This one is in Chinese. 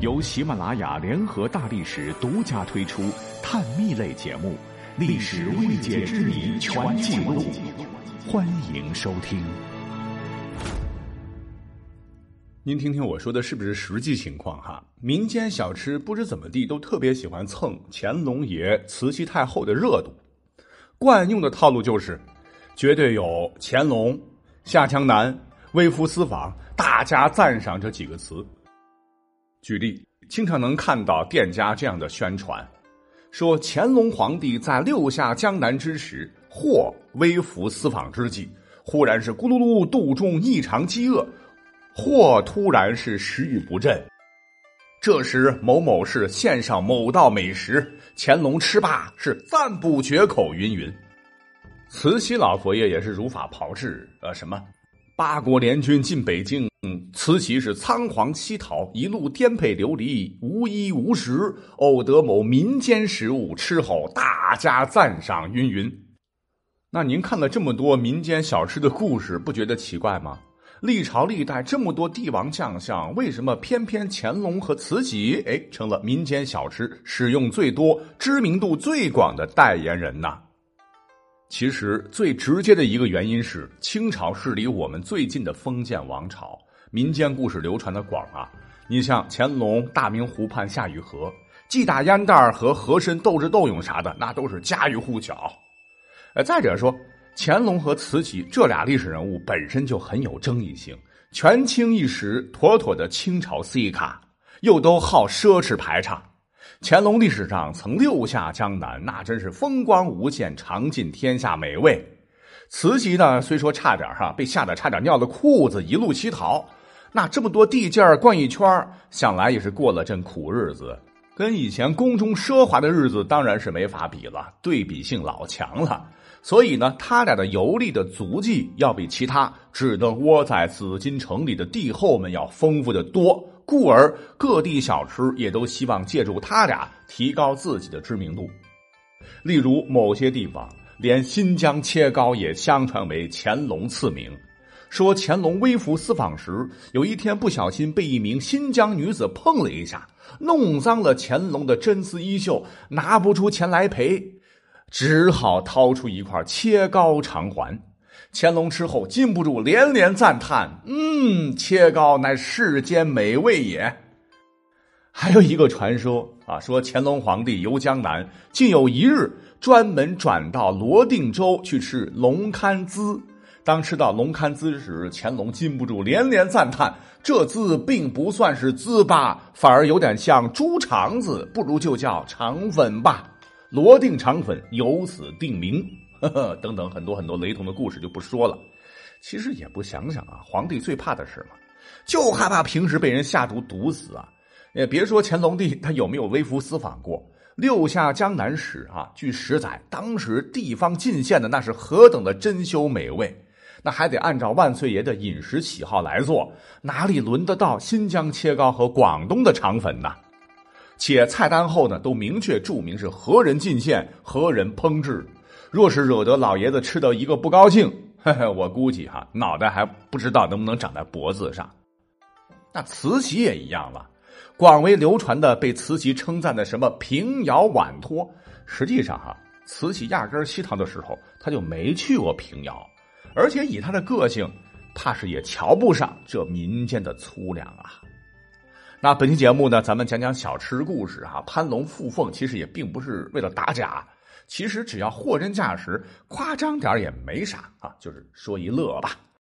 由喜马拉雅联合大历史独家推出探秘类节目《历史未解之谜全记录》，欢迎收听。您听听我说的是不是实际情况哈？民间小吃不知怎么地都特别喜欢蹭乾隆爷、慈禧太后的热度，惯用的套路就是绝对有乾隆、下江南、微服私访、大加赞赏这几个词。举例，经常能看到店家这样的宣传，说乾隆皇帝在六下江南之时，或微服私访之际，忽然是咕噜噜肚中异常饥饿，或突然是食欲不振。这时某某是献上某道美食，乾隆吃罢是赞不绝口，云云。慈禧老佛爷也是如法炮制，呃，什么八国联军进北京。嗯慈禧是仓皇西逃，一路颠沛流离，无衣无食，偶得某民间食物吃后，大加赞赏，云云。那您看了这么多民间小吃的故事，不觉得奇怪吗？历朝历代这么多帝王将相，为什么偏偏乾隆和慈禧哎成了民间小吃使用最多、知名度最广的代言人呢？其实最直接的一个原因是，清朝是离我们最近的封建王朝。民间故事流传的广啊，你像乾隆大明湖畔夏雨荷，既打烟袋和和珅斗智斗勇啥的，那都是家喻户晓。呃，再者说，乾隆和慈禧这俩历史人物本身就很有争议性，权倾一时，妥妥的清朝 C 卡，又都好奢侈排场。乾隆历史上曾六下江南，那真是风光无限，尝尽天下美味。慈禧呢，虽说差点哈被吓得差点尿了裤子，一路乞讨。那这么多地界儿逛一圈想来也是过了阵苦日子，跟以前宫中奢华的日子当然是没法比了，对比性老强了。所以呢，他俩的游历的足迹要比其他只能窝在紫禁城里的帝后们要丰富的多，故而各地小吃也都希望借助他俩提高自己的知名度。例如某些地方，连新疆切糕也相传为乾隆赐名。说乾隆微服私访时，有一天不小心被一名新疆女子碰了一下，弄脏了乾隆的真丝衣袖，拿不出钱来赔，只好掏出一块切糕偿还。乾隆吃后禁不住连连赞叹：“嗯，切糕乃世间美味也。”还有一个传说啊，说乾隆皇帝游江南，竟有一日专门转到罗定州去吃龙堪滋。当吃到龙堪滋时，乾隆禁不住连连赞叹：“这滋并不算是滋吧，反而有点像猪肠子，不如就叫肠粉吧。”罗定肠粉由此定名。呵呵，等等，很多很多雷同的故事就不说了。其实也不想想啊，皇帝最怕的是什么？就害怕平时被人下毒毒死啊！也别说乾隆帝他有没有微服私访过，《六下江南史》啊，据史载，当时地方进献的那是何等的珍馐美味。那还得按照万岁爷的饮食喜好来做，哪里轮得到新疆切糕和广东的肠粉呢？且菜单后呢都明确注明是何人进献、何人烹制。若是惹得老爷子吃到一个不高兴，嘿嘿，我估计哈脑袋还不知道能不能长在脖子上。那慈禧也一样了，广为流传的被慈禧称赞的什么平遥碗托，实际上哈慈禧压根儿西逃的时候，他就没去过平遥。而且以他的个性，怕是也瞧不上这民间的粗粮啊。那本期节目呢，咱们讲讲小吃故事啊。攀龙附凤其实也并不是为了打假，其实只要货真价实，夸张点也没啥啊，就是说一乐吧。